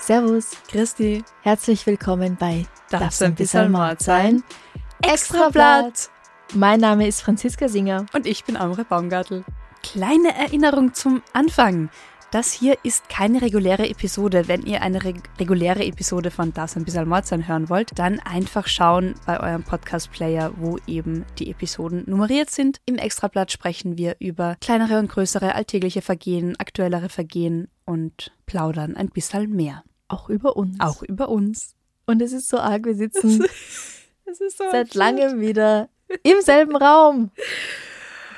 Servus, Christi, herzlich willkommen bei darf's ein bisschen Mord sein? Extrablatt. Mein Name ist Franziska Singer. Und ich bin Amre Baumgartel. Kleine Erinnerung zum Anfang. Das hier ist keine reguläre Episode. Wenn ihr eine reg reguläre Episode von Das ein bisschen Mord sein hören wollt, dann einfach schauen bei eurem Podcast-Player, wo eben die Episoden nummeriert sind. Im Extrablatt sprechen wir über kleinere und größere alltägliche Vergehen, aktuellere Vergehen und plaudern ein bisschen mehr. Auch über uns. Auch über uns. Und es ist so arg, wir sitzen so seit langem wieder im selben Raum.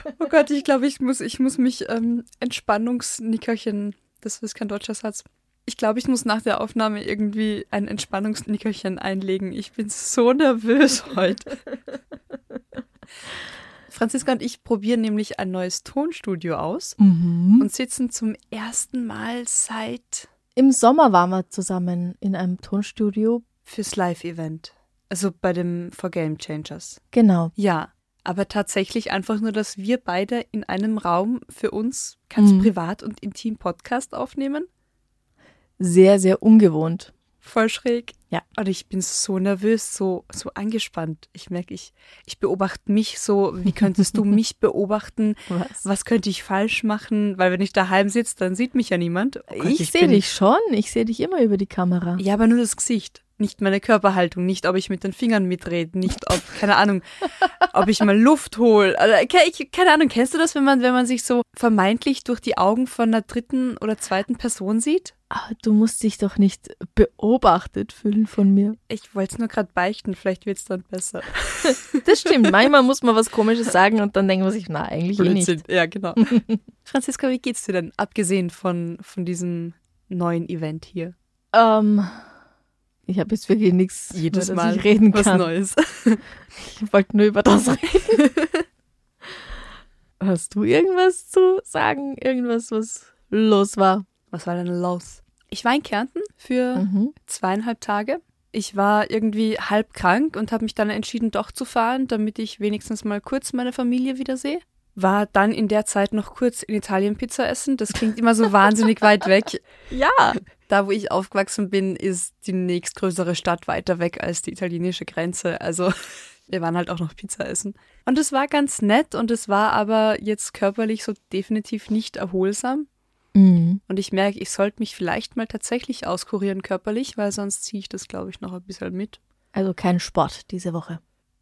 Oh Gott, ich glaube, ich muss, ich muss mich ähm, Entspannungsnickerchen, das ist kein deutscher Satz. Ich glaube, ich muss nach der Aufnahme irgendwie ein Entspannungsnickerchen einlegen. Ich bin so nervös heute. Franziska und ich probieren nämlich ein neues Tonstudio aus Mhm. und sitzen zum ersten Mal seit Im Sommer waren wir zusammen in einem Tonstudio. fürs Live-Event. Also bei dem For Game Changers. Genau. Ja, aber tatsächlich einfach nur, dass wir beide in einem Raum für uns ganz Mhm. privat und intim Podcast aufnehmen. Sehr, sehr ungewohnt. Voll schräg. Ja. Und ich bin so nervös, so, so angespannt. Ich merke, ich, ich beobachte mich so. Wie könntest du mich beobachten? Was? Was könnte ich falsch machen? Weil wenn ich daheim sitze, dann sieht mich ja niemand. Oh Gott, ich sehe bin- dich schon. Ich sehe dich immer über die Kamera. Ja, aber nur das Gesicht. Nicht meine Körperhaltung, nicht ob ich mit den Fingern mitrede, nicht ob, keine Ahnung, ob ich mal Luft hole. Also, keine Ahnung, kennst du das, wenn man, wenn man sich so vermeintlich durch die Augen von einer dritten oder zweiten Person sieht? Ah, du musst dich doch nicht beobachtet fühlen von mir. Ich wollte es nur gerade beichten, vielleicht wird es dann besser. Das stimmt. Manchmal muss man was Komisches sagen und dann denkt man sich, na, eigentlich eh nicht. Ja, genau. Franziska, wie geht's dir denn, abgesehen von, von diesem neuen Event hier? Ähm, ich habe jetzt wirklich nichts, Jedes über Mal ich reden was kann. Neues. Ich wollte nur über das reden. Hast du irgendwas zu sagen? Irgendwas, was los war? Was war denn los? Ich war in Kärnten für Mhm. zweieinhalb Tage. Ich war irgendwie halb krank und habe mich dann entschieden, doch zu fahren, damit ich wenigstens mal kurz meine Familie wiedersehe. War dann in der Zeit noch kurz in Italien Pizza essen. Das klingt immer so wahnsinnig weit weg. Ja. Da, wo ich aufgewachsen bin, ist die nächstgrößere Stadt weiter weg als die italienische Grenze. Also wir waren halt auch noch Pizza essen. Und es war ganz nett und es war aber jetzt körperlich so definitiv nicht erholsam. Mhm. Und ich merke, ich sollte mich vielleicht mal tatsächlich auskurieren körperlich, weil sonst ziehe ich das, glaube ich, noch ein bisschen mit. Also kein Sport diese Woche.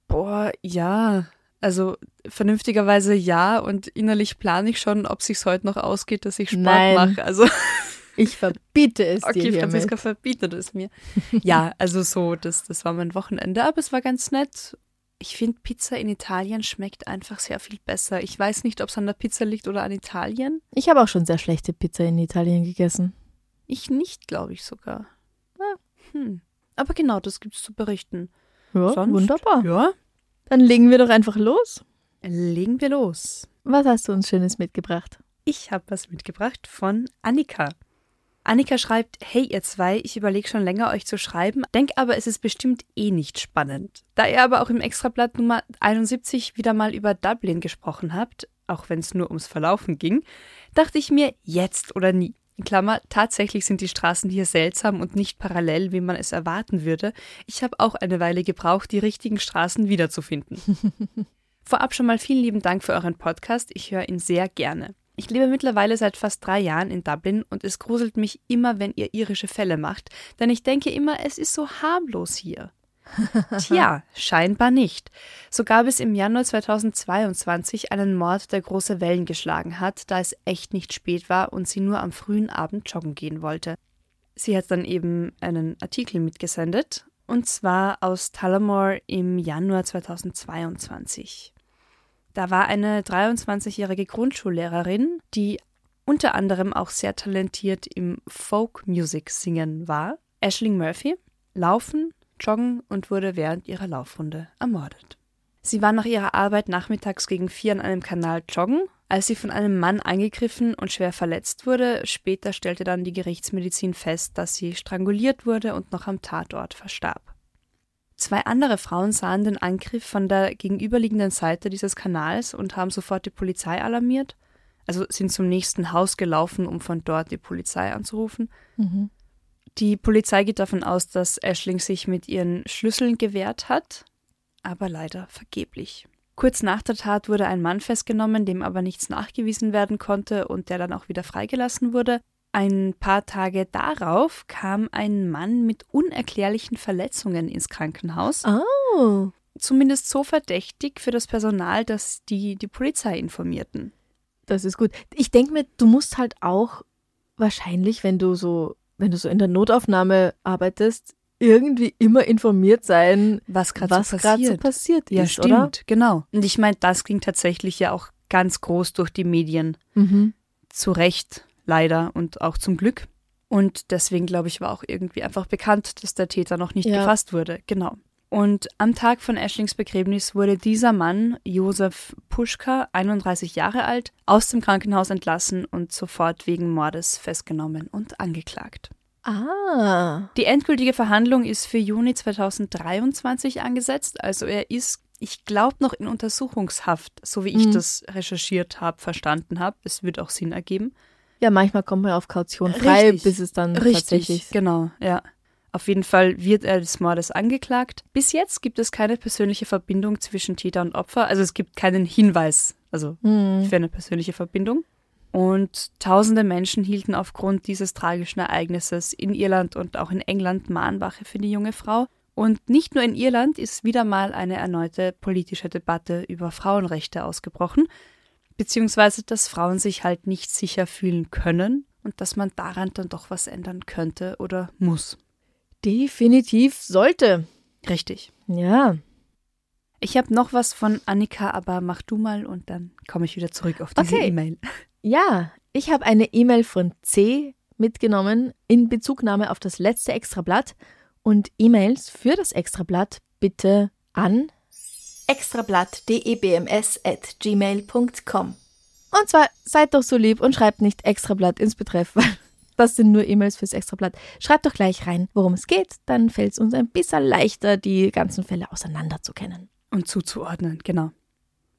Boah, ja. Also vernünftigerweise ja und innerlich plane ich schon, ob sich's heute noch ausgeht, dass ich Sport mache. Also Ich verbiete es dir okay, hiermit. Franziska verbietet es mir. ja, also so, das, das war mein Wochenende, aber es war ganz nett. Ich finde, Pizza in Italien schmeckt einfach sehr viel besser. Ich weiß nicht, ob es an der Pizza liegt oder an Italien. Ich habe auch schon sehr schlechte Pizza in Italien gegessen. Ich nicht, glaube ich sogar. Ja, hm. Aber genau, das gibt's zu berichten. Ja, Sonst? wunderbar. Ja. Dann legen wir doch einfach los. Legen wir los. Was hast du uns Schönes mitgebracht? Ich habe was mitgebracht von Annika. Annika schreibt, hey ihr zwei, ich überlege schon länger euch zu schreiben, denk aber es ist bestimmt eh nicht spannend. Da ihr aber auch im Extrablatt Nummer 71 wieder mal über Dublin gesprochen habt, auch wenn es nur ums Verlaufen ging, dachte ich mir, jetzt oder nie. In Klammer, tatsächlich sind die Straßen hier seltsam und nicht parallel, wie man es erwarten würde. Ich habe auch eine Weile gebraucht, die richtigen Straßen wiederzufinden. Vorab schon mal vielen lieben Dank für euren Podcast. Ich höre ihn sehr gerne. Ich lebe mittlerweile seit fast drei Jahren in Dublin und es gruselt mich immer, wenn ihr irische Fälle macht, denn ich denke immer, es ist so harmlos hier. Tja, scheinbar nicht. So gab es im Januar 2022 einen Mord, der große Wellen geschlagen hat, da es echt nicht spät war und sie nur am frühen Abend joggen gehen wollte. Sie hat dann eben einen Artikel mitgesendet, und zwar aus Tullamore im Januar 2022. Da war eine 23-jährige Grundschullehrerin, die unter anderem auch sehr talentiert im Folk-Music singen war, Ashling Murphy, laufen, joggen und wurde während ihrer Laufrunde ermordet. Sie war nach ihrer Arbeit nachmittags gegen vier an einem Kanal joggen, als sie von einem Mann angegriffen und schwer verletzt wurde. Später stellte dann die Gerichtsmedizin fest, dass sie stranguliert wurde und noch am Tatort verstarb. Zwei andere Frauen sahen den Angriff von der gegenüberliegenden Seite dieses Kanals und haben sofort die Polizei alarmiert, also sind zum nächsten Haus gelaufen, um von dort die Polizei anzurufen. Mhm. Die Polizei geht davon aus, dass Ashling sich mit ihren Schlüsseln gewehrt hat, aber leider vergeblich. Kurz nach der Tat wurde ein Mann festgenommen, dem aber nichts nachgewiesen werden konnte und der dann auch wieder freigelassen wurde. Ein paar Tage darauf kam ein Mann mit unerklärlichen Verletzungen ins Krankenhaus. Oh. Zumindest so verdächtig für das Personal, dass die die Polizei informierten. Das ist gut. Ich denke mir, du musst halt auch wahrscheinlich, wenn du so, wenn du so in der Notaufnahme arbeitest, irgendwie immer informiert sein, Was gerade so gerade so passiert. passiert ja, ist, stimmt, oder? genau. Und ich meine, das ging tatsächlich ja auch ganz groß durch die Medien. Mhm. Zu Recht, leider und auch zum Glück. Und deswegen, glaube ich, war auch irgendwie einfach bekannt, dass der Täter noch nicht Ja. gefasst wurde. Genau. Und am Tag von Ashlings Begräbnis wurde dieser Mann, Josef Puschka, 31 Jahre alt, aus dem Krankenhaus entlassen und sofort wegen Mordes festgenommen und angeklagt. Ah. Die endgültige Verhandlung ist für Juni 2023 angesetzt. Also er ist, ich glaube, noch in Untersuchungshaft, so wie ich Mhm. das recherchiert habe, verstanden habe. Es wird auch Sinn ergeben. Ja, manchmal kommt man auf Kaution frei, Richtig. bis es dann tatsächlich. genau, ja. Auf jeden Fall wird er des Mordes angeklagt. Bis jetzt gibt es keine persönliche Verbindung zwischen Täter und Opfer. Also es gibt keinen Hinweis, also Hm. für eine persönliche Verbindung. Und tausende Menschen hielten aufgrund dieses tragischen Ereignisses in Irland und auch in England Mahnwache für die junge Frau. Und nicht nur in Irland ist wieder mal eine erneute politische Debatte über Frauenrechte ausgebrochen, beziehungsweise dass Frauen sich halt nicht sicher fühlen können und dass man daran dann doch was ändern könnte oder muss. Definitiv sollte. Richtig. Ja. Ich habe noch was von Annika, aber mach du mal und dann komme ich wieder zurück auf diese Okay. E-Mail. Ja, ich habe eine E-Mail von C mitgenommen in Bezugnahme auf das letzte Extrablatt und E-Mails für das Extrablatt bitte an extrablatt.debms.gmail.com. Und zwar seid doch so lieb und schreibt nicht Extrablatt ins Betreff, weil das sind nur E-Mails fürs Extrablatt. Schreibt doch gleich rein, worum es geht, dann fällt es uns ein bisschen leichter, die ganzen Fälle auseinanderzukennen. Und zuzuordnen, genau.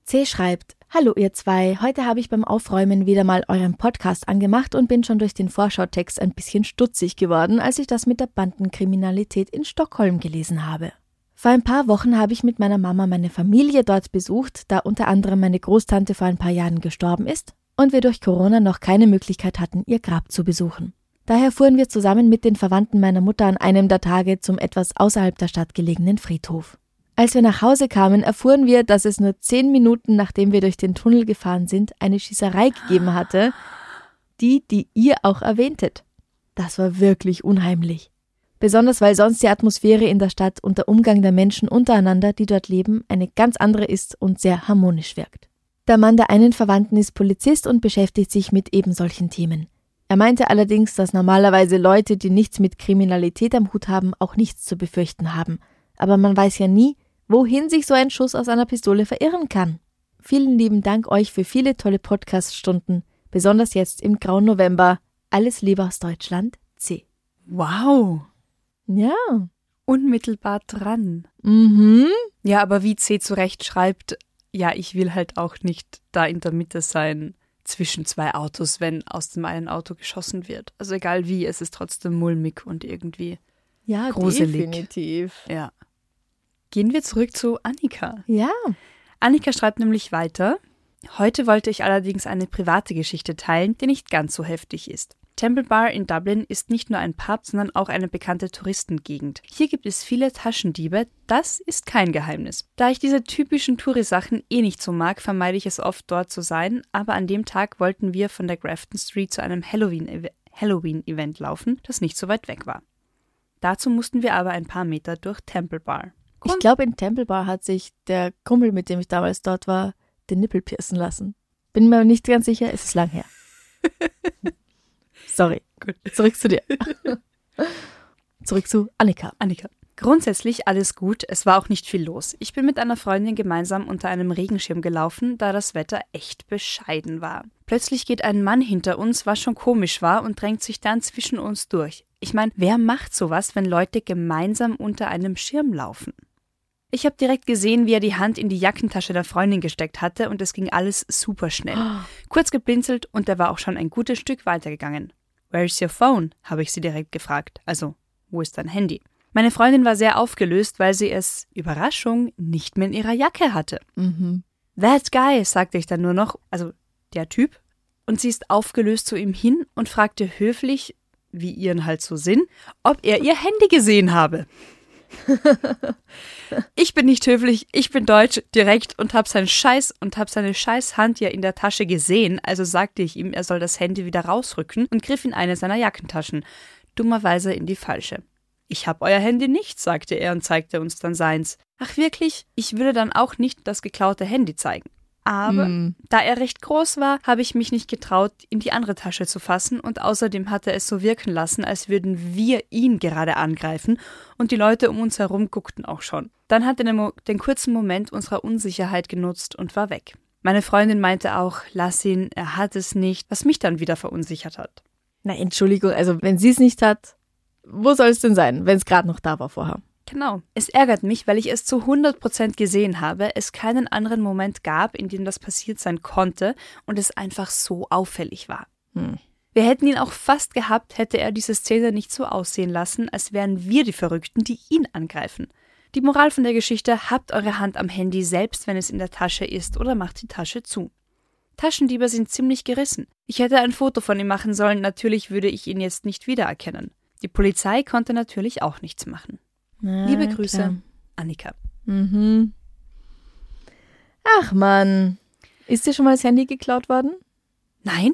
C schreibt, Hallo ihr zwei, heute habe ich beim Aufräumen wieder mal euren Podcast angemacht und bin schon durch den Vorschautext ein bisschen stutzig geworden, als ich das mit der Bandenkriminalität in Stockholm gelesen habe. Vor ein paar Wochen habe ich mit meiner Mama meine Familie dort besucht, da unter anderem meine Großtante vor ein paar Jahren gestorben ist und wir durch Corona noch keine Möglichkeit hatten, ihr Grab zu besuchen. Daher fuhren wir zusammen mit den Verwandten meiner Mutter an einem der Tage zum etwas außerhalb der Stadt gelegenen Friedhof. Als wir nach Hause kamen, erfuhren wir, dass es nur zehn Minuten nachdem wir durch den Tunnel gefahren sind, eine Schießerei gegeben hatte, die, die ihr auch erwähntet. Das war wirklich unheimlich. Besonders weil sonst die Atmosphäre in der Stadt und der Umgang der Menschen untereinander, die dort leben, eine ganz andere ist und sehr harmonisch wirkt. Der Mann der einen Verwandten ist Polizist und beschäftigt sich mit eben solchen Themen. Er meinte allerdings, dass normalerweise Leute, die nichts mit Kriminalität am Hut haben, auch nichts zu befürchten haben. Aber man weiß ja nie, wohin sich so ein Schuss aus einer Pistole verirren kann. Vielen lieben Dank euch für viele tolle Podcast-Stunden, besonders jetzt im grauen November. Alles Liebe aus Deutschland, C. Wow. Ja. Unmittelbar dran. Mhm. Ja, aber wie C zu Recht schreibt, ja, ich will halt auch nicht da in der Mitte sein zwischen zwei Autos, wenn aus dem einen Auto geschossen wird. Also egal wie, es ist trotzdem mulmig und irgendwie, Ja, Gruselig. definitiv. ja. Gehen wir zurück zu Annika. Ja. Annika schreibt nämlich weiter. Heute wollte ich allerdings eine private Geschichte teilen, die nicht ganz so heftig ist. Temple Bar in Dublin ist nicht nur ein Pub, sondern auch eine bekannte Touristengegend. Hier gibt es viele Taschendiebe, das ist kein Geheimnis. Da ich diese typischen Touri-Sachen eh nicht so mag, vermeide ich es oft dort zu sein, aber an dem Tag wollten wir von der Grafton Street zu einem Halloween- Halloween-Event laufen, das nicht so weit weg war. Dazu mussten wir aber ein paar Meter durch Temple Bar. Ich glaube, in Temple Bar hat sich der Kumpel, mit dem ich damals dort war, den Nippel piercen lassen. Bin mir nicht ganz sicher, es ist lang her. Sorry. Gut. Zurück zu dir. Zurück zu Annika. Annika. Grundsätzlich alles gut, es war auch nicht viel los. Ich bin mit einer Freundin gemeinsam unter einem Regenschirm gelaufen, da das Wetter echt bescheiden war. Plötzlich geht ein Mann hinter uns, was schon komisch war, und drängt sich dann zwischen uns durch. Ich meine, wer macht sowas, wenn Leute gemeinsam unter einem Schirm laufen? Ich habe direkt gesehen, wie er die Hand in die Jackentasche der Freundin gesteckt hatte und es ging alles super schnell. Kurz geblinzelt und er war auch schon ein gutes Stück weitergegangen. Where's your phone? habe ich sie direkt gefragt. Also, wo ist dein Handy? Meine Freundin war sehr aufgelöst, weil sie es, Überraschung, nicht mehr in ihrer Jacke hatte. Mhm. That guy, sagte ich dann nur noch, also der Typ. Und sie ist aufgelöst zu ihm hin und fragte höflich, wie ihren halt so Sinn, ob er ihr Handy gesehen habe. ich bin nicht höflich, ich bin deutsch, direkt und hab seinen Scheiß und hab seine scheiß Hand ja in der Tasche gesehen, also sagte ich ihm, er soll das Handy wieder rausrücken und griff in eine seiner Jackentaschen, dummerweise in die falsche. Ich hab euer Handy nicht, sagte er und zeigte uns dann seins. Ach wirklich? Ich würde dann auch nicht das geklaute Handy zeigen. Aber Mm. da er recht groß war, habe ich mich nicht getraut, in die andere Tasche zu fassen und außerdem hat er es so wirken lassen, als würden wir ihn gerade angreifen und die Leute um uns herum guckten auch schon. Dann hat er den, den kurzen Moment unserer Unsicherheit genutzt und war weg. Meine Freundin meinte auch, lass ihn, er hat es nicht, was mich dann wieder verunsichert hat. Na, Entschuldigung, also wenn sie es nicht hat, wo soll es denn sein, wenn es gerade noch da war vorher? Genau. Es ärgert mich, weil ich es zu 100% gesehen habe, es keinen anderen Moment gab, in dem das passiert sein konnte und es einfach so auffällig war. Hm. Wir hätten ihn auch fast gehabt, hätte er diese Szene nicht so aussehen lassen, als wären wir die Verrückten, die ihn angreifen. Die Moral von der Geschichte, habt eure Hand am Handy selbst, wenn es in der Tasche ist, oder macht die Tasche zu. Taschendiebe sind ziemlich gerissen. Ich hätte ein Foto von ihm machen sollen, natürlich würde ich ihn jetzt nicht wiedererkennen. Die Polizei konnte natürlich auch nichts machen. Na, Liebe Grüße, klar. Annika. Mhm. Ach man, ist dir schon mal das Handy geklaut worden? Nein,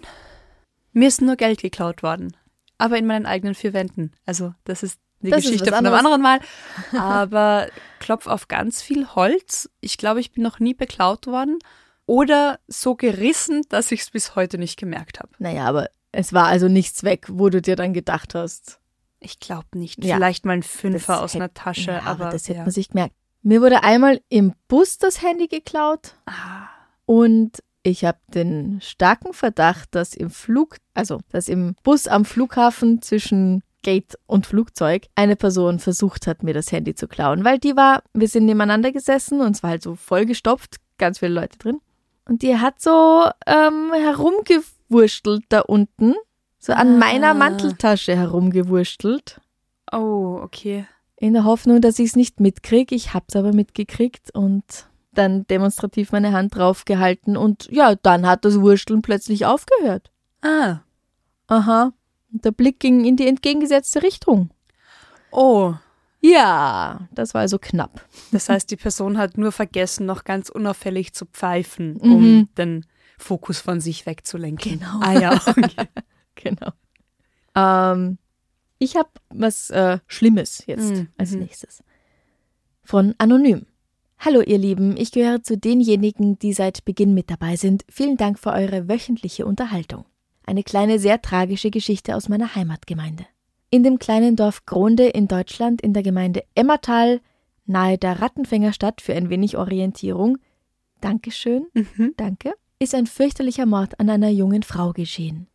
mir ist nur Geld geklaut worden. Aber in meinen eigenen vier Wänden. Also, das ist die Das ist Geschichte was von einem anderen Mal. Aber klopf auf ganz viel Holz. Ich glaube, ich bin noch nie beklaut worden. Oder so gerissen, dass ich es bis heute nicht gemerkt habe. Naja, aber es war also nichts weg, wo du dir dann gedacht hast. Ich glaube nicht. Ja. Vielleicht mal ein Fünfer aus einer hätt- Tasche, ja, aber, das hätte ja. man sich gemerkt. Mir wurde einmal im Bus das Handy geklaut Ah, und ich habe den starken Verdacht, dass im Flug, also dass im Bus am Flughafen zwischen Gate und Flugzeug eine Person versucht hat, mir das Handy zu klauen, weil die war, wir sind nebeneinander gesessen und es war halt so vollgestopft, ganz viele Leute drin. Und die hat so ähm, herumgewurstelt da unten, so an Ah. meiner Manteltasche herumgewurstelt. oh, okay. In der Hoffnung, dass ich es nicht mitkriege. Ich hab's aber mitgekriegt und dann demonstrativ meine Hand draufgehalten und ja, dann hat das Wursteln plötzlich aufgehört. Ah, Aha. Und der Blick ging in die entgegengesetzte Richtung. oh. Ja, das war also knapp. Das heißt, die Person hat nur vergessen, noch ganz unauffällig zu pfeifen, Mhm. um den Fokus von sich wegzulenken. Genau. Ah ja, okay. Genau. Ähm, ich habe was äh, Schlimmes jetzt Mhm. als Mhm. nächstes. Von Anonym. Hallo ihr Lieben, ich gehöre zu denjenigen, die seit Beginn mit dabei sind. Vielen Dank für eure wöchentliche Unterhaltung. Eine kleine, sehr tragische Geschichte aus meiner Heimatgemeinde. In dem kleinen Dorf Gronde in Deutschland in der Gemeinde Emmertal, nahe der Rattenfängerstadt für ein wenig Orientierung, Dankeschön, Mhm. danke, ist ein fürchterlicher Mord an einer jungen Frau geschehen.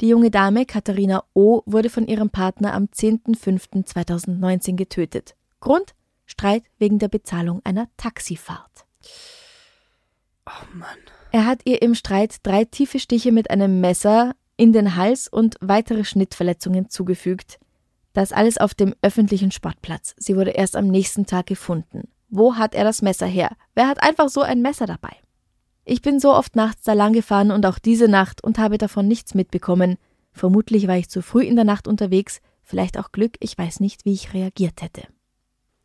Die junge Dame Katharina O. wurde von ihrem Partner am 10.05.2019 getötet. Grund? Streit wegen der Bezahlung einer Taxifahrt. Oh Mann. Er hat ihr im Streit drei tiefe Stiche mit einem Messer in den Hals und weitere Schnittverletzungen zugefügt. Das alles auf dem öffentlichen Sportplatz. Sie wurde erst am nächsten Tag gefunden. Wo hat er das Messer her? Wer hat einfach so ein Messer dabei? Ich bin so oft nachts da lang gefahren und auch diese Nacht und habe davon nichts mitbekommen. Vermutlich war ich zu früh in der Nacht unterwegs, vielleicht auch Glück, ich weiß nicht, wie ich reagiert hätte.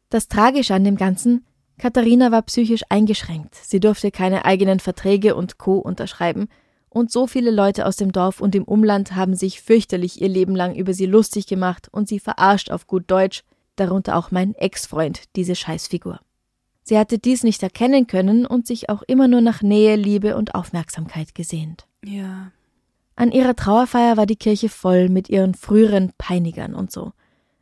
Das Tragische an dem Ganzen, Katharina war psychisch eingeschränkt. Sie durfte keine eigenen Verträge und Co. unterschreiben Und so viele Leute aus dem Dorf und im Umland haben sich fürchterlich ihr Leben lang über sie lustig gemacht und sie verarscht auf gut Deutsch, darunter auch mein Ex-Freund, diese Scheißfigur. Sie hatte dies nicht erkennen können und sich auch immer nur nach Nähe, Liebe und Aufmerksamkeit gesehnt. Ja. An ihrer Trauerfeier war die Kirche voll mit ihren früheren Peinigern und so.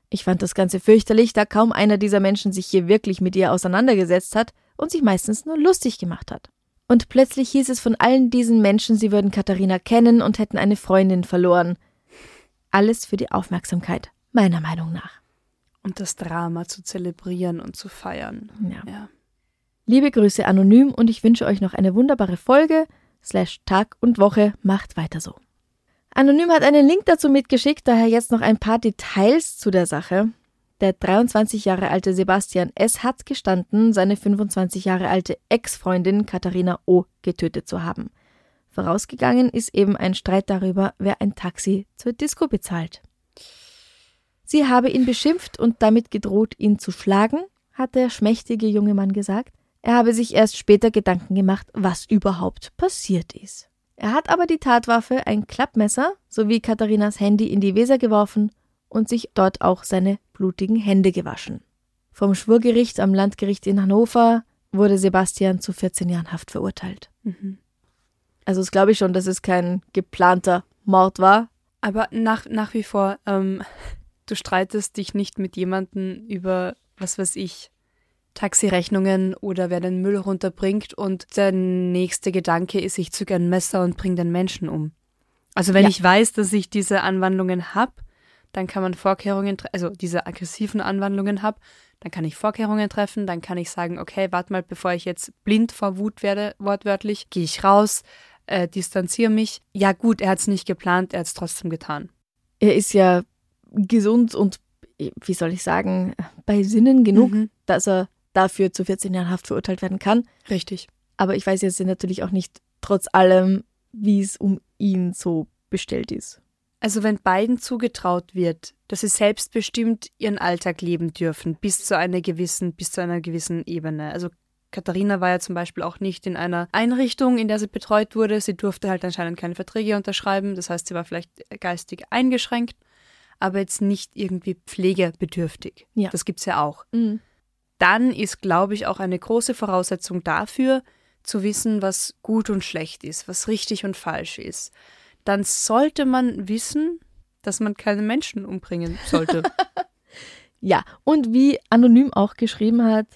Ich fand das Ganze fürchterlich, da kaum einer dieser Menschen sich hier wirklich mit ihr auseinandergesetzt hat und sich meistens nur lustig gemacht hat. Und plötzlich hieß es von allen diesen Menschen, sie würden Katharina kennen und hätten eine Freundin verloren. Alles für die Aufmerksamkeit, meiner Meinung nach. Und das Drama zu zelebrieren und zu feiern. Ja. ja. Liebe Grüße anonym und ich wünsche euch noch eine wunderbare Folge, slash Tag und Woche, macht weiter so. Anonym hat einen Link dazu mitgeschickt, daher jetzt noch ein paar Details zu der Sache. Der 23 Jahre alte Sebastian S. hat gestanden, seine 25 Jahre alte Ex-Freundin Katharina O. getötet zu haben. Vorausgegangen ist eben ein Streit darüber, wer ein Taxi zur Disco bezahlt. Sie habe ihn beschimpft und damit gedroht, ihn zu schlagen, hat der schmächtige junge Mann gesagt. Er habe sich erst später Gedanken gemacht, was überhaupt passiert ist. Er hat aber die Tatwaffe, ein Klappmesser, sowie Katharinas Handy in die Weser geworfen und sich dort auch seine blutigen Hände gewaschen. Vom Schwurgericht am Landgericht in Hannover wurde Sebastian zu 14 Jahren Haft verurteilt. Mhm. Also das glaube ich schon, dass es kein geplanter Mord war. Aber nach, nach wie vor, ähm, du streitest dich nicht mit jemandem über, was weiß ich, Taxirechnungen oder wer den Müll runterbringt und der nächste Gedanke ist, ich zücke ein Messer und bringe den Menschen um. Also wenn ja. ich weiß, dass ich diese Anwandlungen habe, dann kann man Vorkehrungen, also diese aggressiven Anwandlungen habe, dann kann ich Vorkehrungen treffen, dann kann ich sagen, okay, warte mal, bevor ich jetzt blind vor Wut werde, wortwörtlich, gehe ich raus, äh, distanziere mich. Ja gut, er hat es nicht geplant, er hat es trotzdem getan. Er ist ja gesund und, wie soll ich sagen, bei Sinnen genug, mhm. dass er dafür zu 14 Jahren Haft verurteilt werden kann. Richtig. Aber ich weiß jetzt natürlich auch nicht, trotz allem, wie es um ihn so bestellt ist. Also wenn beiden zugetraut wird, dass sie selbstbestimmt ihren Alltag leben dürfen, bis zu einer gewissen, bis zu einer gewissen Ebene. Also Katharina war ja zum Beispiel auch nicht in einer Einrichtung, in der sie betreut wurde. Sie durfte halt anscheinend keine Verträge unterschreiben. Das heißt, sie war vielleicht geistig eingeschränkt, aber jetzt nicht irgendwie pflegebedürftig. Ja. Das gibt's ja auch. Mhm dann ist, glaube ich, auch eine große Voraussetzung dafür, zu wissen, was gut und schlecht ist, was richtig und falsch ist. Dann sollte man wissen, dass man keine Menschen umbringen sollte. ja, und wie Anonym auch geschrieben hat,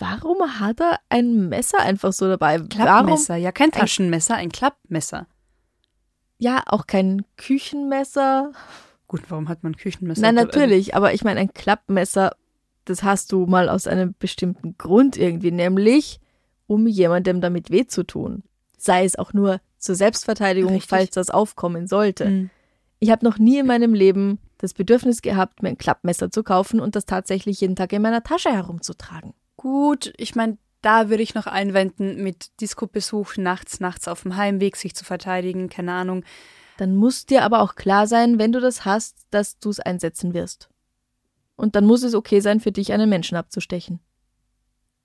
warum hat er ein Messer einfach so dabei? Klappmesser, warum? ja, kein Taschenmesser, ein Klappmesser. Ja, auch kein Küchenmesser. Gut, warum hat man Küchenmesser? Nein, natürlich, aber ich meine, ein Klappmesser das hast du mal aus einem bestimmten Grund irgendwie, nämlich um jemandem damit weh zu tun. Sei es auch nur zur Selbstverteidigung, Richtig. falls das aufkommen sollte. Mhm. Ich habe noch nie in meinem Leben das Bedürfnis gehabt, mir ein Klappmesser zu kaufen und das tatsächlich jeden Tag in meiner Tasche herumzutragen. Gut, ich meine, da würde ich noch einwenden mit Disco-Besuch nachts, nachts auf dem Heimweg, sich zu verteidigen, keine Ahnung. Dann muss dir aber auch klar sein, wenn du das hast, dass du es einsetzen wirst. Und dann muss es okay sein, für dich einen Menschen abzustechen.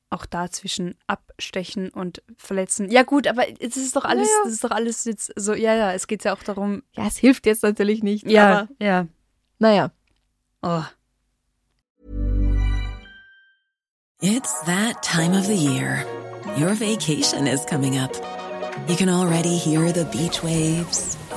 Auch da zwischen abstechen und verletzen. Ja, gut, aber es ist doch alles, ja, das ist doch alles jetzt so, ja, ja, es geht ja auch darum. Ja, es hilft jetzt natürlich nicht. Ja, aber, ja. Naja. Oh. It's that time of the year. Your vacation is coming up. You can already hear the beach waves,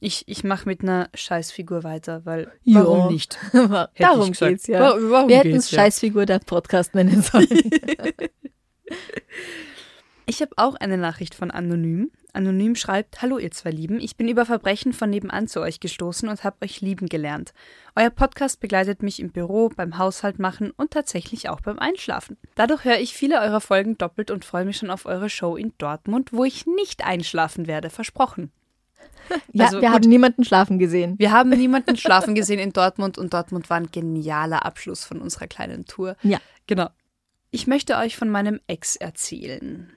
Ich, ich mache mit einer Scheißfigur weiter, weil Ja. warum nicht? Darum gesagt. geht's ja. Wa- warum Wir hätten es ja. Scheißfigur der Podcast nennen sollen. Ich habe auch eine Nachricht von Anonym. Anonym schreibt: Hallo, ihr zwei Lieben. Ich bin über Verbrechen von nebenan zu euch gestoßen und habe euch lieben gelernt. Euer Podcast begleitet mich im Büro, beim Haushalt machen und tatsächlich auch beim Einschlafen. Dadurch höre ich viele eurer Folgen doppelt und freue mich schon auf eure Show in Dortmund, wo ich nicht einschlafen werde. Versprochen. Ja, Also wir gut. haben niemanden schlafen gesehen. Wir haben niemanden schlafen gesehen in Dortmund und Dortmund war ein genialer Abschluss von unserer kleinen Tour. Ja. Genau. Ich möchte euch von meinem Ex erzählen.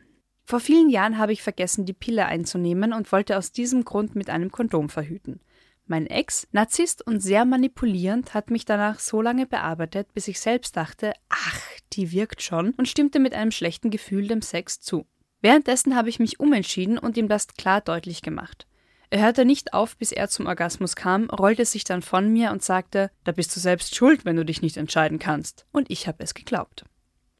Vor vielen Jahren habe ich vergessen, die Pille einzunehmen und wollte aus diesem Grund mit einem Kondom verhüten. Mein Ex, Narzisst und sehr manipulierend, hat mich danach so lange bearbeitet, bis ich selbst dachte, ach, die wirkt schon und stimmte mit einem schlechten Gefühl dem Sex zu. Währenddessen habe ich mich umentschieden und ihm das klar deutlich gemacht. Er hörte nicht auf, bis er zum Orgasmus kam, rollte sich dann von mir und sagte, da bist du selbst schuld, wenn du dich nicht entscheiden kannst. Und ich habe es geglaubt.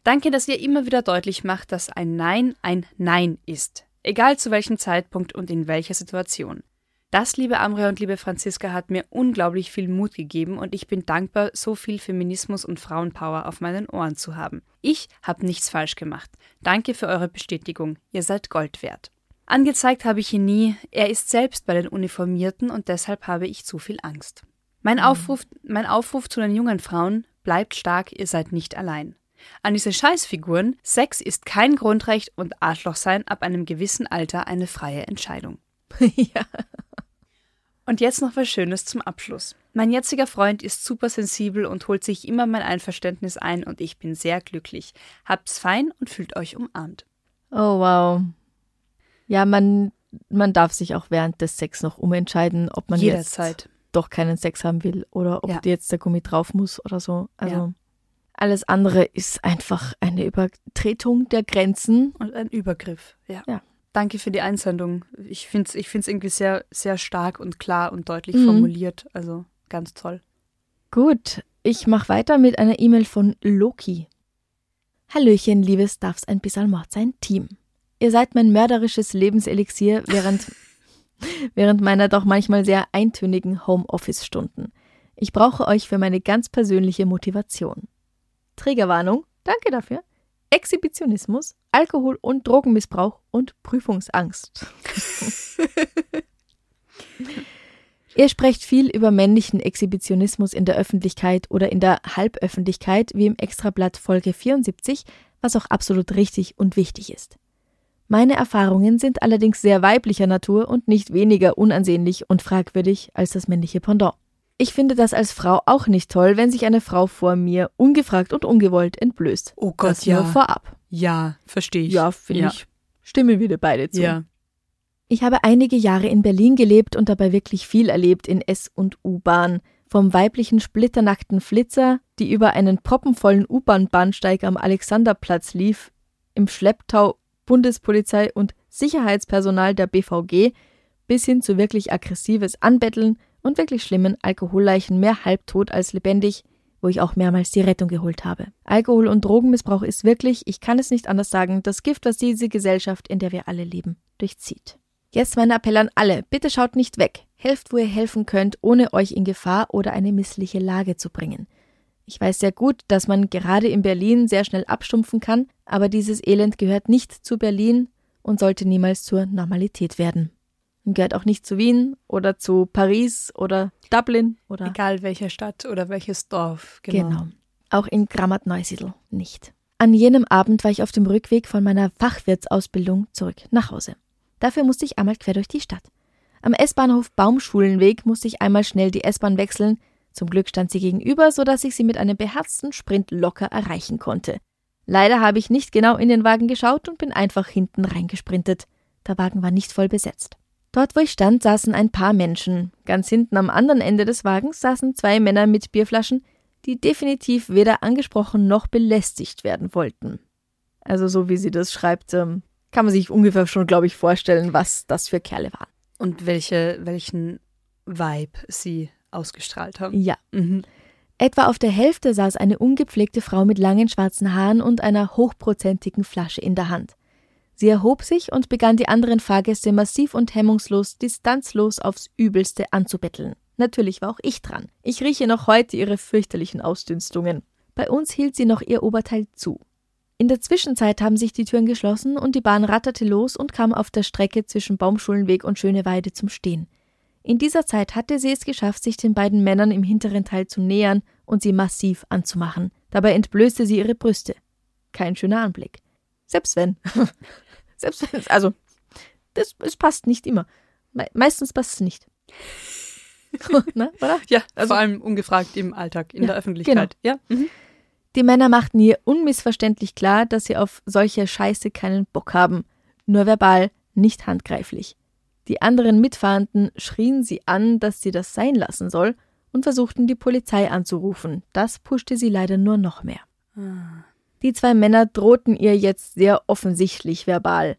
Danke, dass ihr immer wieder deutlich macht, dass ein Nein ein Nein ist. Egal zu welchem Zeitpunkt und in welcher Situation. Das, liebe Amre und liebe Franziska, hat mir unglaublich viel Mut gegeben und ich bin dankbar, so viel Feminismus und Frauenpower auf meinen Ohren zu haben. Ich habe nichts falsch gemacht. Danke für eure Bestätigung. Ihr seid Gold wert. Angezeigt habe ich ihn nie. Er ist selbst bei den Uniformierten und deshalb habe ich zu viel Angst. Mein Aufruf, mein Aufruf zu den jungen Frauen, bleibt stark, ihr seid nicht allein. An diese Scheißfiguren, Sex ist kein Grundrecht und Arschloch sein ab einem gewissen Alter eine freie Entscheidung. ja. Und jetzt noch was Schönes zum Abschluss. Mein jetziger Freund ist super sensibel und holt sich immer mein Einverständnis ein und ich bin sehr glücklich. Habt's fein und fühlt euch umarmt. Oh, wow. Ja, man, man darf sich auch während des Sex noch umentscheiden, ob man Jederzeit. jetzt doch keinen Sex haben will oder ob Ja. jetzt der Gummi drauf muss oder so. Also Ja. alles andere ist einfach eine Übertretung der Grenzen. Und ein Übergriff. Ja. Ja. Danke für die Einsendung. Ich finde es ich find's irgendwie sehr, sehr stark und klar und deutlich Mhm. formuliert. Also ganz toll. Gut, ich mache weiter mit einer E-Mail von Loki. Hallöchen, liebes darf's ein bisschen Mord sein Team. Ihr seid mein mörderisches Lebenselixier während, während meiner doch manchmal sehr eintönigen Homeoffice-Stunden. Ich brauche euch für meine ganz persönliche Motivation. Triggerwarnung, danke dafür. Exhibitionismus, Alkohol- und Drogenmissbrauch und Prüfungsangst. Ihr sprecht viel über männlichen Exhibitionismus in der Öffentlichkeit oder in der Halböffentlichkeit, wie im Extrablatt Folge 74, was auch absolut richtig und wichtig ist. Meine Erfahrungen sind allerdings sehr weiblicher Natur und nicht weniger unansehnlich und fragwürdig als das männliche Pendant. Ich finde das als Frau auch nicht toll, wenn sich eine Frau vor mir ungefragt und ungewollt entblößt. Oh Gott, das nur ja. vorab. Ja, verstehe ich. Ja, finde Ja. ich. Stimmen wir dir beide zu. Ja. Ich habe einige Jahre in Berlin gelebt und dabei wirklich viel erlebt in S- und U-Bahn. Vom weiblichen splitternackten Flitzer, die über einen proppenvollen U-Bahn-Bahnsteig am Alexanderplatz lief, im Schlepptau Bundespolizei und Sicherheitspersonal der BVG, bis hin zu wirklich aggressives Anbetteln und wirklich schlimmen Alkoholleichen, mehr halbtot als lebendig, wo ich auch mehrmals die Rettung geholt habe. Alkohol- und Drogenmissbrauch ist wirklich, ich kann es nicht anders sagen, das Gift, was diese Gesellschaft, in der wir alle leben, durchzieht. Jetzt mein Appell an alle, bitte schaut nicht weg, helft, wo ihr helfen könnt, ohne euch in Gefahr oder eine missliche Lage zu bringen. Ich weiß sehr gut, dass man gerade in Berlin sehr schnell abstumpfen kann, aber dieses Elend gehört nicht zu Berlin und sollte niemals zur Normalität werden. Und gehört auch nicht zu Wien oder zu Paris oder Dublin oder Egal welche Stadt oder welches Dorf. Genau. Genau. Auch in Grammat-Neusiedl nicht. An jenem Abend war ich auf dem Rückweg von meiner Fachwirtsausbildung zurück nach Hause. Dafür musste ich einmal quer durch die Stadt. Am S-Bahnhof Baumschulenweg musste ich einmal schnell die S-Bahn wechseln. Zum Glück stand sie gegenüber, sodass ich sie mit einem beherzten Sprint locker erreichen konnte. Leider habe ich nicht genau in den Wagen geschaut und bin einfach hinten reingesprintet. Der Wagen war nicht voll besetzt. Dort, wo ich stand, saßen ein paar Menschen. Ganz hinten am anderen Ende des Wagens saßen zwei Männer mit Bierflaschen, die definitiv weder angesprochen noch belästigt werden wollten. Also so wie sie das schreibt, ähm, kann man sich ungefähr schon, glaube ich, vorstellen, was das für Kerle waren. Und welche, welchen Vibe sie ausgestrahlt haben. Ja. Mhm. Etwa auf der Hälfte saß eine ungepflegte Frau mit langen schwarzen Haaren und einer hochprozentigen Flasche in der Hand. Sie erhob sich und begann die anderen Fahrgäste massiv und hemmungslos, distanzlos aufs Übelste anzubetteln. Natürlich war auch ich dran. Ich rieche noch heute ihre fürchterlichen Ausdünstungen. Bei uns hielt sie noch ihr Oberteil zu. In der Zwischenzeit haben sich die Türen geschlossen und die Bahn ratterte los und kam auf der Strecke zwischen Baumschulenweg und Schöneweide zum Stehen. In dieser Zeit hatte sie es geschafft, sich den beiden Männern im hinteren Teil zu nähern und sie massiv anzumachen. Dabei entblößte sie ihre Brüste. Kein schöner Anblick. Selbst wenn. Selbst wenn. Also, das, es passt nicht immer. Me meistens passt es nicht. Na, oder? Ja, also, vor allem ungefragt im Alltag, in ja, der Öffentlichkeit. Genau. Ja. Mhm. Die Männer machten ihr unmissverständlich klar, dass sie auf solche Scheiße keinen Bock haben. Nur verbal, nicht handgreiflich. Die anderen Mitfahrenden schrien sie an, dass sie das sein lassen soll und versuchten die Polizei anzurufen. Das puschte sie leider nur noch mehr. Ah. Die zwei Männer drohten ihr jetzt sehr offensichtlich verbal.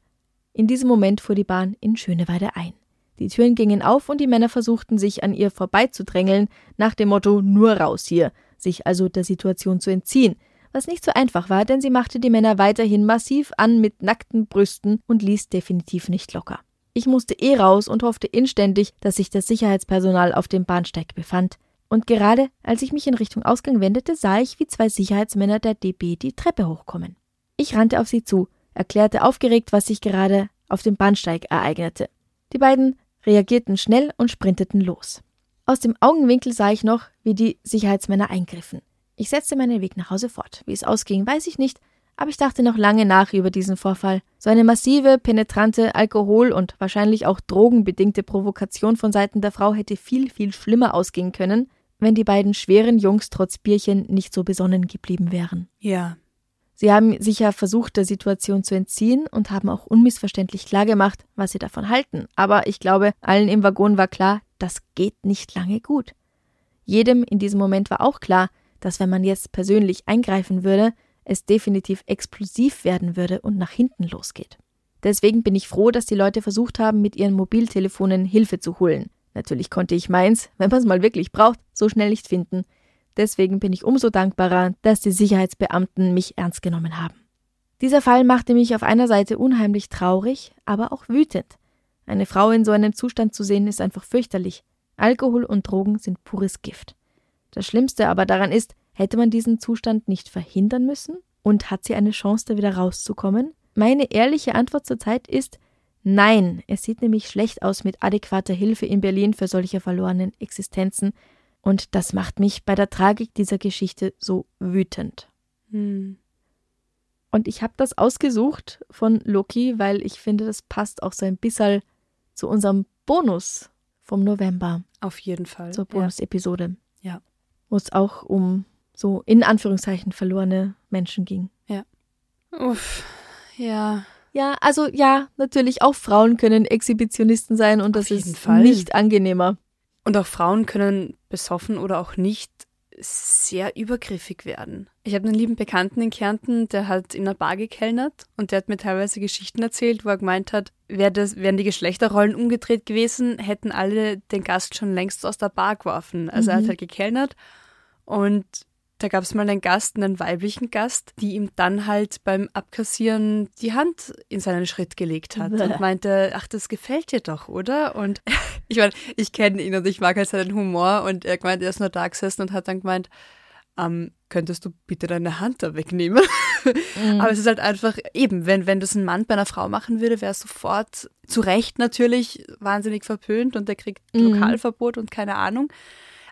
In diesem Moment fuhr die Bahn in Schöneweide ein. Die Türen gingen auf und die Männer versuchten sich an ihr vorbeizudrängeln, nach dem Motto nur raus hier, sich also der Situation zu entziehen, was nicht so einfach war, denn sie machte die Männer weiterhin massiv an mit nackten Brüsten und ließ definitiv nicht locker. Ich musste eh raus und hoffte inständig, dass sich das Sicherheitspersonal auf dem Bahnsteig befand. Und gerade als ich mich in Richtung Ausgang wendete, sah ich, wie zwei Sicherheitsmänner der DB die Treppe hochkommen. Ich rannte auf sie zu, erklärte aufgeregt, was sich gerade auf dem Bahnsteig ereignete. Die beiden reagierten schnell und sprinteten los. Aus dem Augenwinkel sah ich noch, wie die Sicherheitsmänner eingriffen. Ich setzte meinen Weg nach Hause fort. Wie es ausging, weiß ich nicht, aber ich dachte noch lange nach über diesen Vorfall. So eine massive, penetrante Alkohol- und wahrscheinlich auch drogenbedingte Provokation von Seiten der Frau hätte viel, viel schlimmer ausgehen können, wenn die beiden schweren Jungs trotz Bierchen nicht so besonnen geblieben wären. Ja. Sie haben sich ja versucht, der Situation zu entziehen und haben auch unmissverständlich klargemacht, was sie davon halten. Aber ich glaube, allen im Waggon war klar, das geht nicht lange gut. Jedem in diesem Moment war auch klar, dass wenn man jetzt persönlich eingreifen würde, es definitiv explosiv werden würde und nach hinten losgeht. Deswegen bin ich froh, dass die Leute versucht haben, mit ihren Mobiltelefonen Hilfe zu holen. Natürlich konnte ich meins, wenn man es mal wirklich braucht, so schnell nicht finden. Deswegen bin ich umso dankbarer, dass die Sicherheitsbeamten mich ernst genommen haben. Dieser Fall machte mich auf einer Seite unheimlich traurig, aber auch wütend. Eine Frau in so einem Zustand zu sehen, ist einfach fürchterlich. Alkohol und Drogen sind pures Gift. Das Schlimmste aber daran ist, hätte man diesen Zustand nicht verhindern müssen? Und hat sie eine Chance, da wieder rauszukommen? Meine ehrliche Antwort zurzeit ist nein. Es sieht nämlich schlecht aus mit adäquater Hilfe in Berlin für solche verlorenen Existenzen. Und das macht mich bei der Tragik dieser Geschichte so wütend. Hm. Und ich habe das ausgesucht von Loki, weil ich finde, das passt auch so ein bisschen zu unserem Bonus vom November. Auf jeden Fall. Zur Bonus-Episode. Ja. Wo es auch um so in Anführungszeichen verlorene Menschen ging. Ja. Uff. Ja. Ja, also ja, natürlich auch Frauen können Exhibitionisten sein und Auf das ist Fall. nicht angenehmer. Und auch Frauen können besoffen oder auch nicht sehr übergriffig werden. Ich habe einen lieben Bekannten in Kärnten, der hat in einer Bar gekellnert und der hat mir teilweise Geschichten erzählt, wo er gemeint hat, wär das, wären die Geschlechterrollen umgedreht gewesen, hätten alle den Gast schon längst aus der Bar geworfen. Also mhm. er hat mhm. halt gekellnert und da gab es mal einen Gast, einen weiblichen Gast, die ihm dann halt beim Abkassieren die Hand in seinen Schritt gelegt hat und meinte, ach, das gefällt dir doch, oder? Und ich meine, ich kenne ihn und ich mag halt seinen Humor und er meint, er ist nur da gesessen und hat dann gemeint, ähm, könntest du bitte deine Hand da wegnehmen? Mhm. Aber es ist halt einfach, eben, wenn, wenn das ein Mann bei einer Frau machen würde, wäre es sofort zu Recht natürlich wahnsinnig verpönt und der kriegt mhm. Lokalverbot und keine Ahnung.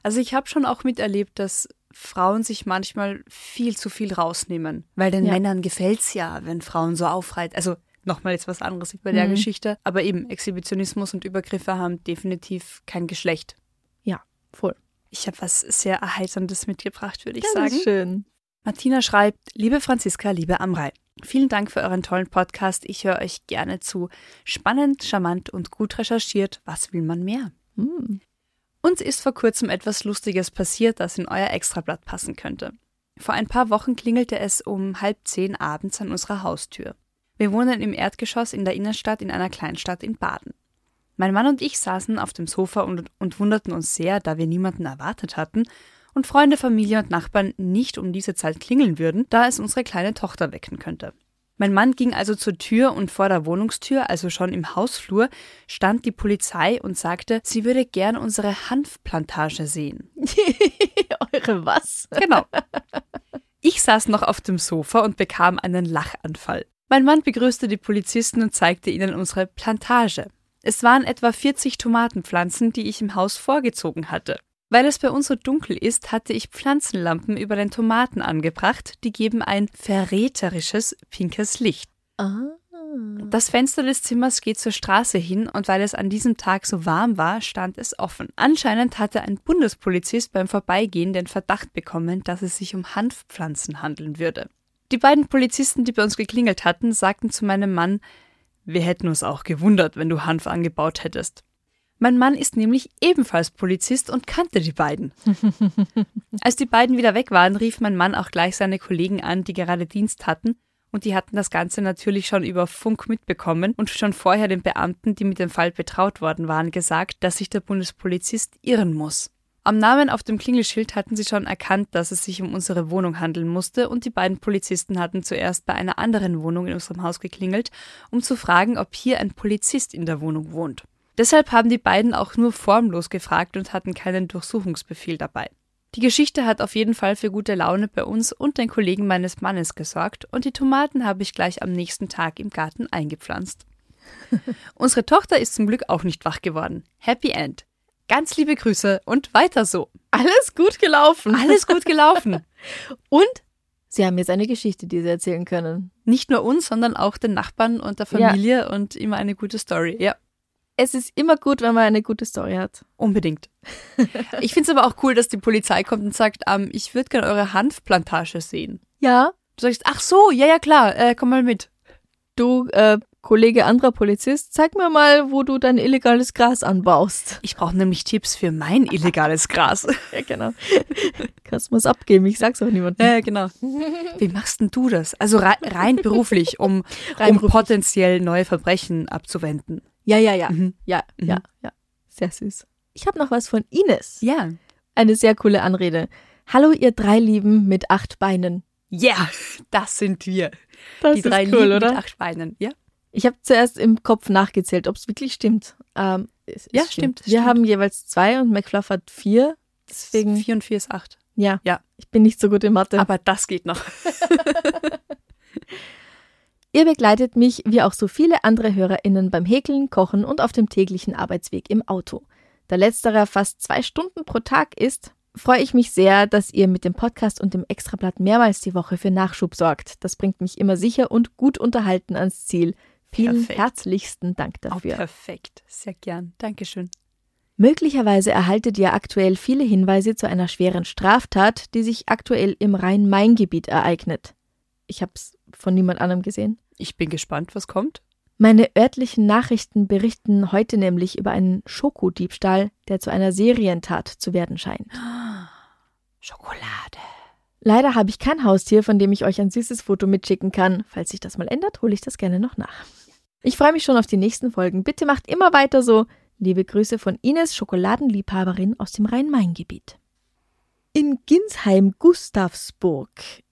Also ich habe schon auch miterlebt, dass Frauen sich manchmal viel zu viel rausnehmen, weil den ja. Männern gefällt's ja, wenn Frauen so aufreiten. Also nochmal jetzt was anderes bei der mhm. Geschichte, aber eben Exhibitionismus und Übergriffe haben definitiv kein Geschlecht. Ja, voll. Ich habe was sehr Erheiterndes mitgebracht, würde ich das sagen. Ist schön. Martina schreibt, liebe Franziska, liebe Amrei, vielen Dank für euren tollen Podcast. Ich höre euch gerne zu. Spannend, charmant und gut recherchiert. Was will man mehr? Hm. Uns ist vor kurzem etwas Lustiges passiert, das in euer Extrablatt passen könnte. Vor ein paar Wochen klingelte es um halb zehn abends an unserer Haustür. Wir wohnen im Erdgeschoss in der Innenstadt in einer Kleinstadt in Baden. Mein Mann und ich saßen auf dem Sofa und, und wunderten uns sehr, da wir niemanden erwartet hatten und Freunde, Familie und Nachbarn nicht um diese Zeit klingeln würden, da es unsere kleine Tochter wecken könnte. Mein Mann ging also zur Tür und vor der Wohnungstür, also schon im Hausflur, stand die Polizei und sagte, sie würde gern unsere Hanfplantage sehen. Eure was? Genau. Ich saß noch auf dem Sofa und bekam einen Lachanfall. Mein Mann begrüßte die Polizisten und zeigte ihnen unsere Plantage. Es waren etwa 40 Tomatenpflanzen, die ich im Haus vorgezogen hatte. Weil es bei uns so dunkel ist, hatte ich Pflanzenlampen über den Tomaten angebracht, die geben ein verräterisches pinkes Licht. Ah. Das Fenster des Zimmers geht zur Straße hin und weil es an diesem Tag so warm war, stand es offen. Anscheinend hatte ein Bundespolizist beim Vorbeigehen den Verdacht bekommen, dass es sich um Hanfpflanzen handeln würde. Die beiden Polizisten, die bei uns geklingelt hatten, sagten zu meinem Mann, wir hätten uns auch gewundert, wenn du Hanf angebaut hättest. Mein Mann ist nämlich ebenfalls Polizist und kannte die beiden. Als die beiden wieder weg waren, rief mein Mann auch gleich seine Kollegen an, die gerade Dienst hatten, und die hatten das Ganze natürlich schon über Funk mitbekommen und schon vorher den Beamten, die mit dem Fall betraut worden waren, gesagt, dass sich der Bundespolizist irren muss. Am Namen auf dem Klingelschild hatten sie schon erkannt, dass es sich um unsere Wohnung handeln musste, und die beiden Polizisten hatten zuerst bei einer anderen Wohnung in unserem Haus geklingelt, um zu fragen, ob hier ein Polizist in der Wohnung wohnt. Deshalb haben die beiden auch nur formlos gefragt und hatten keinen Durchsuchungsbefehl dabei. Die Geschichte hat auf jeden Fall für gute Laune bei uns und den Kollegen meines Mannes gesorgt und die Tomaten habe ich gleich am nächsten Tag im Garten eingepflanzt. Unsere Tochter ist zum Glück auch nicht wach geworden. Happy End. Ganz liebe Grüße und weiter so. Alles gut gelaufen. Alles gut gelaufen. Und Sie haben jetzt eine Geschichte, die Sie erzählen können. Nicht nur uns, sondern auch den Nachbarn und der Familie und immer eine gute Story. Ja. Es ist immer gut, wenn man eine gute Story hat. Unbedingt. Ich finde es aber auch cool, dass die Polizei kommt und sagt, ähm, ich würde gerne eure Hanfplantage sehen. Ja, Du sagst, ach so, ja, ja, klar, äh, komm mal mit. du, äh, Kollege anderer Polizist, zeig mir mal, wo du dein illegales Gras anbaust. Ich brauche nämlich Tipps für mein illegales Gras. Ja, genau. Kannst mir's abgeben, ich sag's auch niemandem. Ja, genau. Wie machst denn du das? Also rei- rein beruflich, um, Rein um beruflich. potenziell neue Verbrechen abzuwenden. Ja, ja, ja. Mhm. Ja, Mhm. ja, ja. Sehr süß. Ich habe noch was von Ines. Ja. Eine sehr coole Anrede. Hallo, ihr drei Lieben mit acht Beinen. Ja, das sind wir. Das Die drei cool, Lieben oder? mit acht Beinen. Ja. Ich habe zuerst im Kopf nachgezählt, ob es wirklich stimmt. Ähm, es, es Ja, stimmt, Wir stimmt. haben jeweils zwei und McFluff hat vier. Deswegen, Vier und vier ist acht. ja, Ja. ich bin nicht so gut in Mathe. Aber das geht noch. Ihr begleitet mich, wie auch so viele andere HörerInnen, beim Häkeln, Kochen und auf dem täglichen Arbeitsweg im Auto. Da letzterer fast zwei Stunden pro Tag ist, freue ich mich sehr, dass ihr mit dem Podcast und dem Extrablatt mehrmals die Woche für Nachschub sorgt. Das bringt mich immer sicher und gut unterhalten ans Ziel. Vielen Perfekt. herzlichsten Dank Oh, dafür. perfekt. Sehr gern. Dankeschön. Möglicherweise erhaltet ihr aktuell viele Hinweise zu einer schweren Straftat, die sich aktuell im Rhein-Main-Gebiet ereignet. Ich habe es von niemand anderem gesehen. Ich bin gespannt, was kommt. Meine örtlichen Nachrichten berichten heute nämlich über einen Schokodiebstahl, der zu einer Serientat zu werden scheint. Schokolade. Leider habe ich kein Haustier, von dem ich euch ein süßes Foto mitschicken kann. Falls sich das mal ändert, hole ich das gerne noch nach. Ich freue mich schon auf die nächsten Folgen. Bitte macht immer weiter so. Liebe Grüße von Ines, Schokoladenliebhaberin aus dem Rhein-Main-Gebiet. In Ginsheim-Gustavsburg,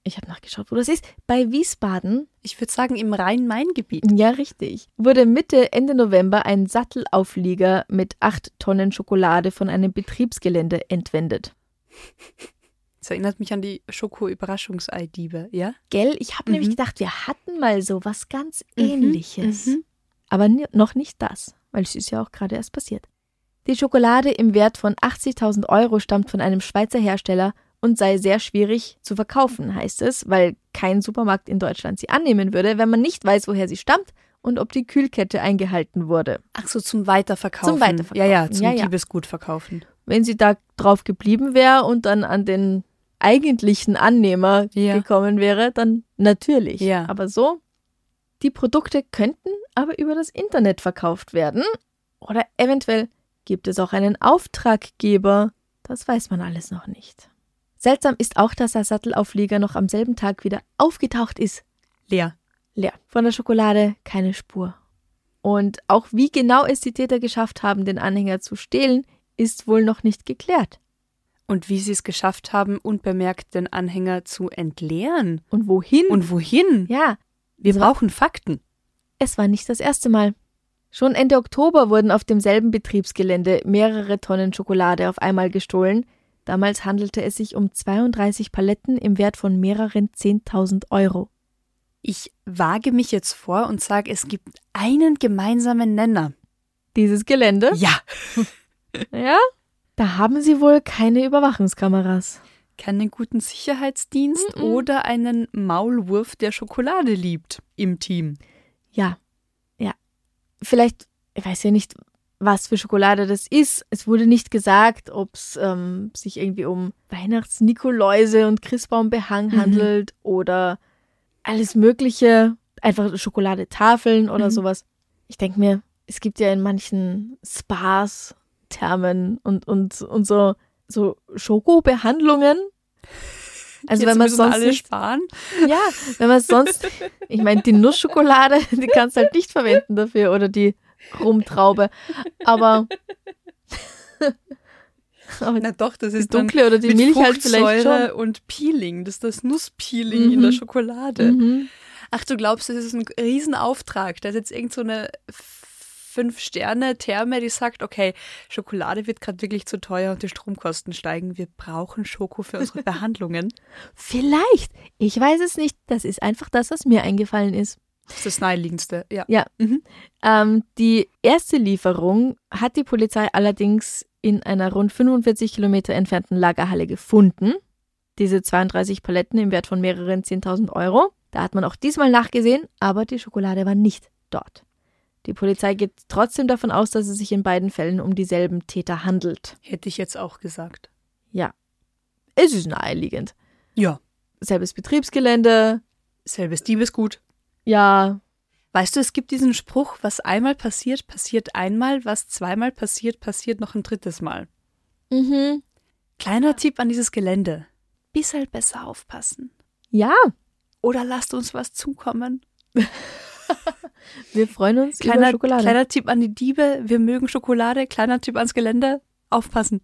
ich habe nachgeschaut, wo das ist, bei Wiesbaden, Ich würde sagen, im Rhein-Main-Gebiet. ja richtig, wurde Mitte, Ende November ein Sattelauflieger mit acht Tonnen Schokolade von einem Betriebsgelände entwendet. Das erinnert mich an die Schoko-Überraschungsei-Diebe, ja? Gell, ich habe Mhm. nämlich gedacht, wir hatten mal so was ganz Mhm, ähnliches. mhm. Aber noch nicht das, weil es ist ja auch gerade erst passiert. Die Schokolade im Wert von 80.000 Euro stammt von einem Schweizer Hersteller und sei sehr schwierig zu verkaufen, heißt es, weil kein Supermarkt in Deutschland sie annehmen würde, wenn man nicht weiß, woher sie stammt und ob die Kühlkette eingehalten wurde. Ach so, zum Weiterverkaufen. Zum Weiterverkaufen, Ja, ja, zum ja, ja. Diebesgutverkaufen. Wenn sie da drauf geblieben wäre und dann an den eigentlichen Annehmer Ja. gekommen wäre, dann natürlich. Ja. Aber so, die Produkte könnten aber über das Internet verkauft werden oder eventuell gibt es auch einen Auftraggeber. Das weiß man alles noch nicht. Seltsam ist auch, dass der Sattelauflieger noch am selben Tag wieder aufgetaucht ist. Leer. Leer. Von der Schokolade keine Spur. Und auch wie genau es die Täter geschafft haben, den Anhänger zu stehlen, ist wohl noch nicht geklärt. Und wie sie es geschafft haben, unbemerkt den Anhänger zu entleeren. Und wohin? Und wohin? ja, Wir war- brauchen Fakten. Es war nicht das erste Mal. Schon Ende Oktober wurden auf demselben Betriebsgelände mehrere Tonnen Schokolade auf einmal gestohlen. Damals handelte es sich um 32 Paletten im Wert von mehreren 10.000 Euro. Ich wage mich jetzt vor und sage, es gibt einen gemeinsamen Nenner. Dieses Gelände? Ja. Ja? Da haben sie wohl keine Überwachungskameras. Keinen guten Sicherheitsdienst Mhm. oder einen Maulwurf, der Schokolade liebt im Team. Ja, ja. Vielleicht, ich weiß ja nicht, was für Schokolade das ist. Es wurde nicht gesagt, ob es ähm, sich irgendwie um Weihnachts-Nikoläuse und Christbaumbehang Mhm. handelt oder alles Mögliche, einfach Schokoladetafeln oder Mhm. sowas. Ich denke mir, es gibt ja in manchen Spas, Thermen und, und, und so, so Schokobehandlungen. Also Jetzt wenn man sonst alle nicht, sparen. ja, wenn man sonst, ich meine, die Nussschokolade, die kannst du halt nicht verwenden dafür oder die Rumtraube. Aber, aber Na doch, das ist dunkle oder die Milch halt vielleicht schon. und Peeling. Das ist das Nusspeeling in der Mhm. Schokolade. Mhm. Ach, du glaubst, das ist ein Riesenauftrag. Da ist jetzt irgend so eine Fünf-Sterne-Therme, die sagt, okay, Schokolade wird gerade wirklich zu teuer und die Stromkosten steigen. Wir brauchen Schoko für unsere Behandlungen. Vielleicht. Ich weiß es nicht. Das ist einfach das, was mir eingefallen ist. Das ist das Naheliegendste, ja. Ja. Mhm. Ähm, die erste Lieferung hat die Polizei allerdings in einer rund 45 Kilometer entfernten Lagerhalle gefunden. Diese 32 Paletten im Wert von mehreren 10.000 Euro. Da hat man auch diesmal nachgesehen, aber die Schokolade war nicht dort. Die Polizei geht trotzdem davon aus, dass es sich in beiden Fällen um dieselben Täter handelt. Hätte ich jetzt auch gesagt. Ja. Es ist naheliegend. Ja. Selbes Betriebsgelände. Selbes Diebesgut. Ja. Weißt du, es gibt diesen Spruch, was einmal passiert, passiert einmal, was zweimal passiert, passiert noch ein drittes Mal. Mhm. Kleiner Tipp an dieses Gelände. Bisschen besser aufpassen. Ja. Oder lasst uns was zukommen. Wir freuen uns über Kleiner, Schokolade. kleiner Tipp an die Diebe, wir mögen Schokolade. Kleiner Tipp ans Gelände, aufpassen.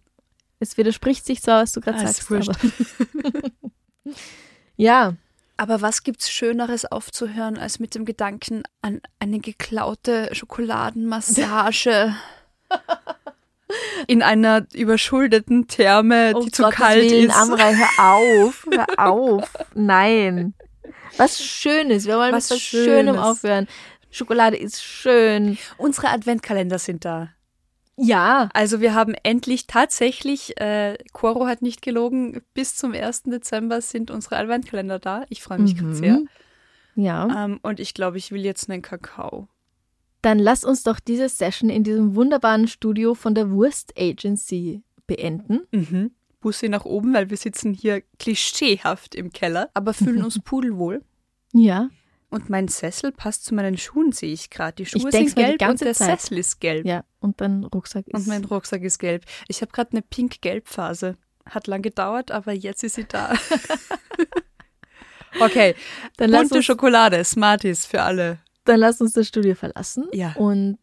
Es widerspricht sich zwar, was du gerade Ah, sagst. ja, Aber was gibt's Schöneres aufzuhören, als mit dem Gedanken an eine geklaute Schokoladenmassage in einer überschuldeten Therme, um die zu Gottes kalt Willen, ist? Amrei, hör auf, hör auf. Nein. Was Schönes. Wir wollen Was mit was Schönem Schönes. aufhören. Schokolade ist schön. Unsere Adventkalender sind da. Ja. Also wir haben endlich tatsächlich, äh, Coro hat nicht gelogen, bis zum 1. Dezember sind unsere Adventkalender da. Ich freue mich gerade sehr. Mhm. Ja. Ähm, und ich glaube, ich will jetzt einen Kakao. Dann lass uns doch diese Session in diesem wunderbaren Studio von der Wurst Agency beenden. Mhm. Bussi nach oben, weil wir sitzen hier klischeehaft im Keller, aber fühlen uns pudelwohl. Ja. Und mein Sessel passt zu meinen Schuhen, sehe ich gerade. Die Schuhe sind gelb und der Zeit. Sessel ist gelb. Ja. Und dein Rucksack ist. Und mein Rucksack ist gelb. Ich habe gerade eine pink-gelb-Phase. Hat lang gedauert, aber jetzt ist sie da. okay, dann, lass bunte uns, Schokolade, Smarties für alle. dann lass uns das Studio verlassen. Ja. Und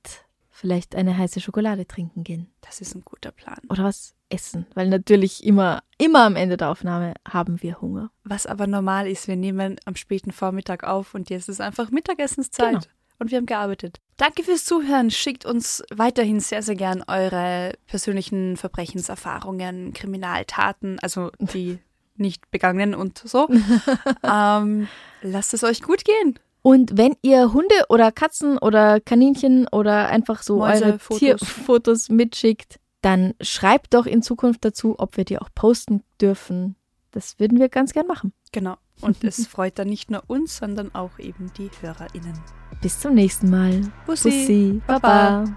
vielleicht eine heiße Schokolade trinken gehen. Das ist ein guter Plan. Oder was essen. Weil natürlich immer, immer am Ende der Aufnahme haben wir Hunger. Was aber normal ist, wir nehmen am späten Vormittag auf und jetzt ist einfach Mittagessenszeit. Genau. Und wir haben gearbeitet. Danke fürs Zuhören. Schickt uns weiterhin sehr, sehr gern eure persönlichen Verbrechenserfahrungen, Kriminaltaten, also die nicht begangenen und so. ähm, lasst es euch gut gehen. Und wenn ihr Hunde oder Katzen oder Kaninchen oder einfach so Mäuse, eure Fotos. Tierfotos mitschickt, dann schreibt doch in Zukunft dazu, ob wir die auch posten dürfen. Das würden wir ganz gern machen. Genau. Und es freut dann nicht nur uns, sondern auch eben die HörerInnen. Bis zum nächsten Mal. Bussi. Bussi. Baba. Baba.